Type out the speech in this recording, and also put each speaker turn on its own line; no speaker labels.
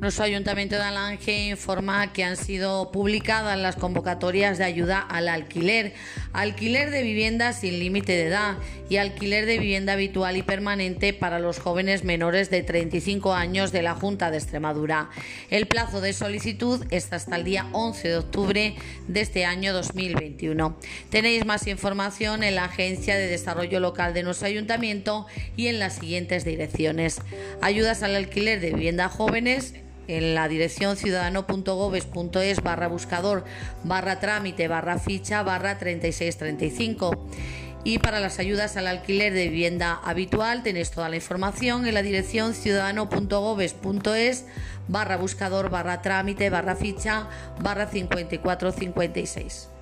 Nuestro Ayuntamiento de Alange informa que han sido publicadas las convocatorias de ayuda al alquiler, alquiler de vivienda sin límite de edad y alquiler de vivienda habitual y permanente para los jóvenes menores de 35 años de la Junta de Extremadura. El plazo de solicitud está hasta el día 11 de octubre de este año 2021. Tenéis más información en la Agencia de Desarrollo Local de nuestro Ayuntamiento y en las siguientes direcciones. Ayudas al alquiler de vivienda jóvenes en la dirección ciudadano.gobes.es barra buscador barra trámite barra ficha barra 3635. Y para las ayudas al alquiler de vivienda habitual tenéis toda la información en la dirección ciudadano.gobes.es barra buscador barra trámite barra ficha barra 5456.